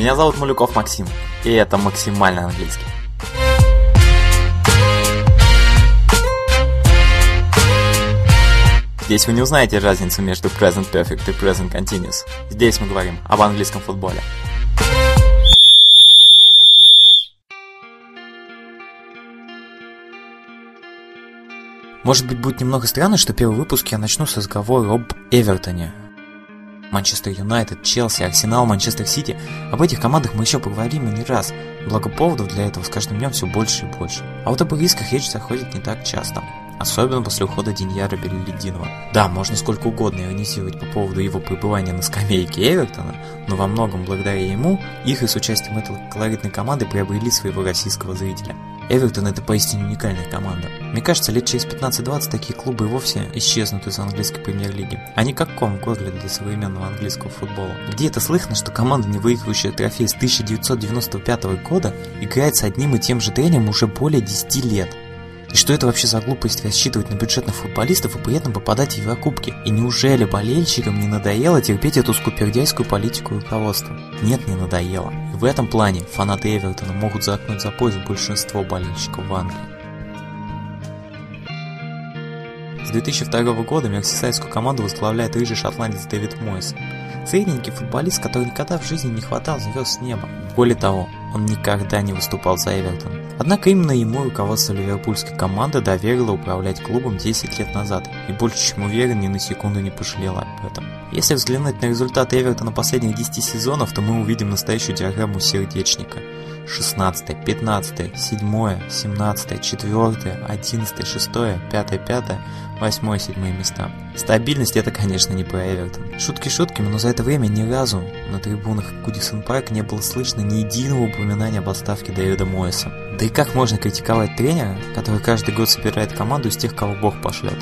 Меня зовут Малюков Максим, и это максимально английский. Здесь вы не узнаете разницу между Present Perfect и Present Continuous. Здесь мы говорим об английском футболе. Может быть, будет немного странно, что первый выпуск я начну с разговора об Эвертоне. Манчестер Юнайтед, Челси, Арсенал, Манчестер Сити. Об этих командах мы еще поговорим и не раз. Благо поводов для этого с каждым днем все больше и больше. А вот об рисках речь заходит не так часто. Особенно после ухода Деньяра Беллидинова. Да, можно сколько угодно иронизировать по поводу его пребывания на скамейке Эвертона, но во многом благодаря ему игры с участием этой колоритной команды приобрели своего российского зрителя. Эвертон это поистине уникальная команда. Мне кажется, лет через 15-20 такие клубы и вовсе исчезнут из английской премьер-лиги. Они как ком в горле для современного английского футбола. Где это слышно, что команда, не выигрывающая трофей с 1995 года, играет с одним и тем же тренером уже более 10 лет? И что это вообще за глупость рассчитывать на бюджетных футболистов и при этом попадать в Еврокубки? И неужели болельщикам не надоело терпеть эту скупердяйскую политику руководства? Нет, не надоело. И в этом плане фанаты Эвертона могут заткнуть за пояс большинство болельщиков в Англии. С 2002 года мерсисайдскую команду возглавляет рыжий шотландец Дэвид Мойс. Средненький футболист, который никогда в жизни не хватал звезд с неба. Более того, он никогда не выступал за Эвертон. Однако именно ему руководство ливерпульской команды доверило управлять клубом 10 лет назад, и больше чем уверен, ни на секунду не пожалел об этом. Если взглянуть на результаты Эвертона последних 10 сезонов, то мы увидим настоящую диаграмму сердечника. 16, 15, 7, 17, 4, 11, 6, 5, 5, 8, 7 места. Стабильность это, конечно, не про Эвертон. Шутки шутками, но за это время ни разу на трибунах Гудисон Парк не было слышно ни единого упоминания об отставке Дэвида Мойса. Да и как можно критиковать тренера, который каждый год собирает команду из тех, кого Бог пошлет?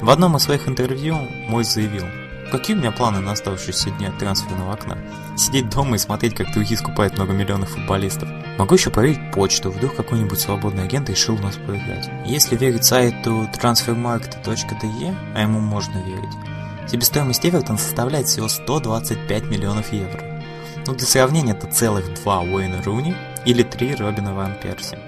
В одном из своих интервью Мойс заявил, Какие у меня планы на оставшиеся дни от трансферного окна? Сидеть дома и смотреть, как другие скупают многомиллионных футболистов. Могу еще проверить почту, вдруг какой-нибудь свободный агент решил у нас поиграть. Если верить сайту transfermarket.de, а ему можно верить, себестоимость Эвертон составляет всего 125 миллионов евро. Ну, для сравнения, это целых два Уэйна Руни или три Робина Ван Перси.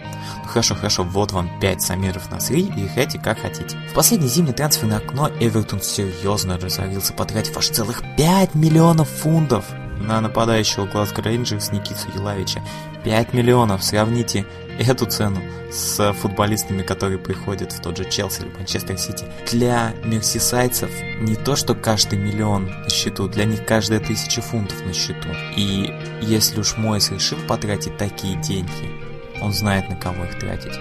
Хорошо, хорошо, вот вам 5 Самиров Насри и играйте как хотите. В последнее зимнее трансферное окно Эвертон серьезно разорился, потратив аж целых 5 миллионов фунтов на нападающего Глазго Рейнджерс Никиту Елавича. 5 миллионов, сравните эту цену с футболистами, которые приходят в тот же Челси или Манчестер Сити. Для мерсисайцев не то, что каждый миллион на счету, для них каждая тысяча фунтов на счету. И если уж Мойс решил потратить такие деньги, он знает, на кого их тратить.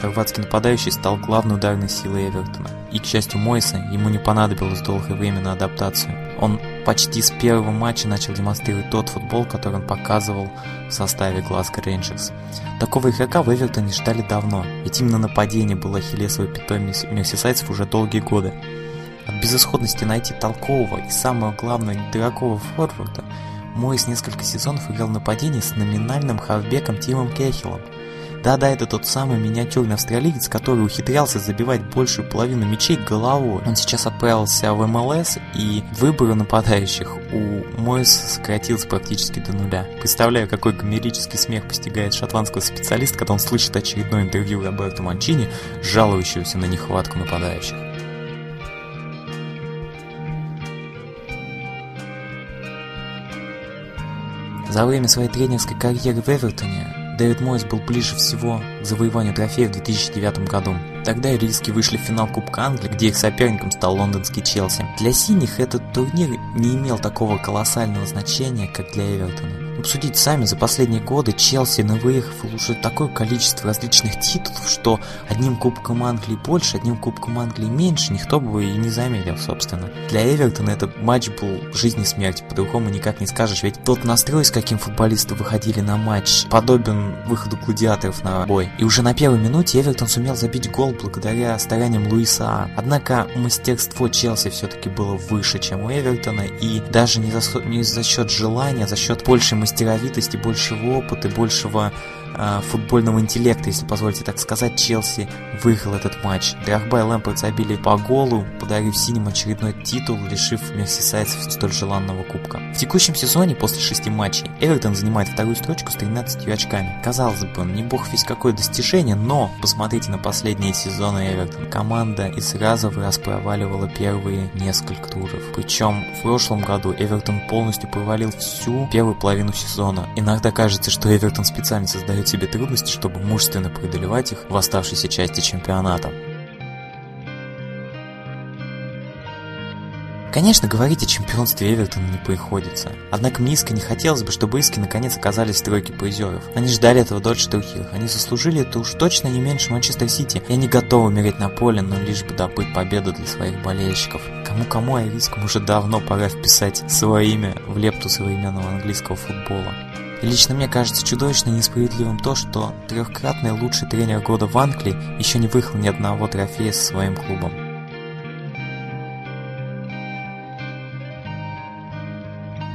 Хорватский нападающий стал главной ударной силой Эвертона. И, к счастью Мойса, ему не понадобилось долгое время на адаптацию. Он почти с первого матча начал демонстрировать тот футбол, который он показывал в составе Глазго Рейнджерс. Такого игрока в Эвертоне ждали давно, ведь именно нападение было ахиллесовой пятой мерсисайцев уже долгие годы. От безысходности найти толкового и, самое главное, недорогого форварда – Мойс несколько сезонов играл нападение с номинальным хавбеком Тимом Кехиллом. Да-да, это тот самый миниатюрный австралиец, который ухитрялся забивать большую половину мячей головой. Он сейчас отправился в МЛС, и выбор нападающих у Мойса сократился практически до нуля. Представляю, какой гомерический смех постигает шотландского специалиста, когда он слышит очередное интервью Роберто Манчини, жалующегося на нехватку нападающих. За время своей тренерской карьеры в Эвертоне Дэвид Мойс был ближе всего к завоеванию трофея в 2009 году. Тогда ириски вышли в финал Кубка Англии, где их соперником стал лондонский Челси. Для синих этот турнир не имел такого колоссального значения, как для Эвертона. Обсудить сами, за последние годы Челси навыехал уже такое количество различных титулов, что одним Кубком Англии больше, одним Кубком Англии меньше, никто бы и не заметил, собственно. Для Эвертона этот матч был жизни и смерти, по-другому никак не скажешь, ведь тот настрой, с каким футболисты выходили на матч, подобен выходу гладиаторов на бой. И уже на первой минуте Эвертон сумел забить гол благодаря стараниям Луиса А. Однако мастерство Челси все-таки было выше, чем у Эвертона, и даже не за, не за счет желания, а за счет большей мастеровитости, большего опыта, большего футбольного интеллекта, если позволите так сказать, Челси выиграл этот матч. Драгба и Лэмпорт забили по голу, подарив синим очередной титул, лишив мерсисайдцев столь желанного кубка. В текущем сезоне, после шести матчей, Эвертон занимает вторую строчку с 13 очками. Казалось бы, не бог весь какое достижение, но посмотрите на последние сезоны Эвертон. Команда и сразу в раз проваливала первые несколько туров. Причем в прошлом году Эвертон полностью провалил всю первую половину сезона. Иногда кажется, что Эвертон специально создает себе трудности, чтобы мужественно преодолевать их в оставшейся части чемпионата. Конечно, говорить о чемпионстве Эвертона не приходится. Однако мне искренне хотелось бы, чтобы иски наконец оказались в тройке призеров. Они ждали этого дольше других. Они заслужили это уж точно не меньше Манчестер Сити. И они готовы умереть на поле, но лишь бы добыть победу для своих болельщиков. Кому-кому, а рискам уже давно пора вписать свое имя в лепту современного английского футбола. И лично мне кажется чудовищно несправедливым то, что трехкратный лучший тренер года в Англии еще не выиграл ни одного трофея со своим клубом.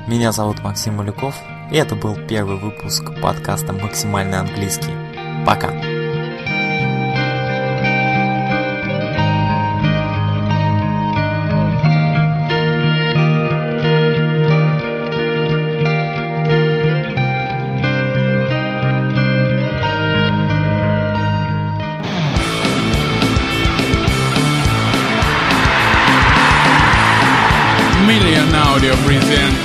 Меня зовут Максим Малюков, и это был первый выпуск подкаста «Максимальный английский». Пока! Audio presents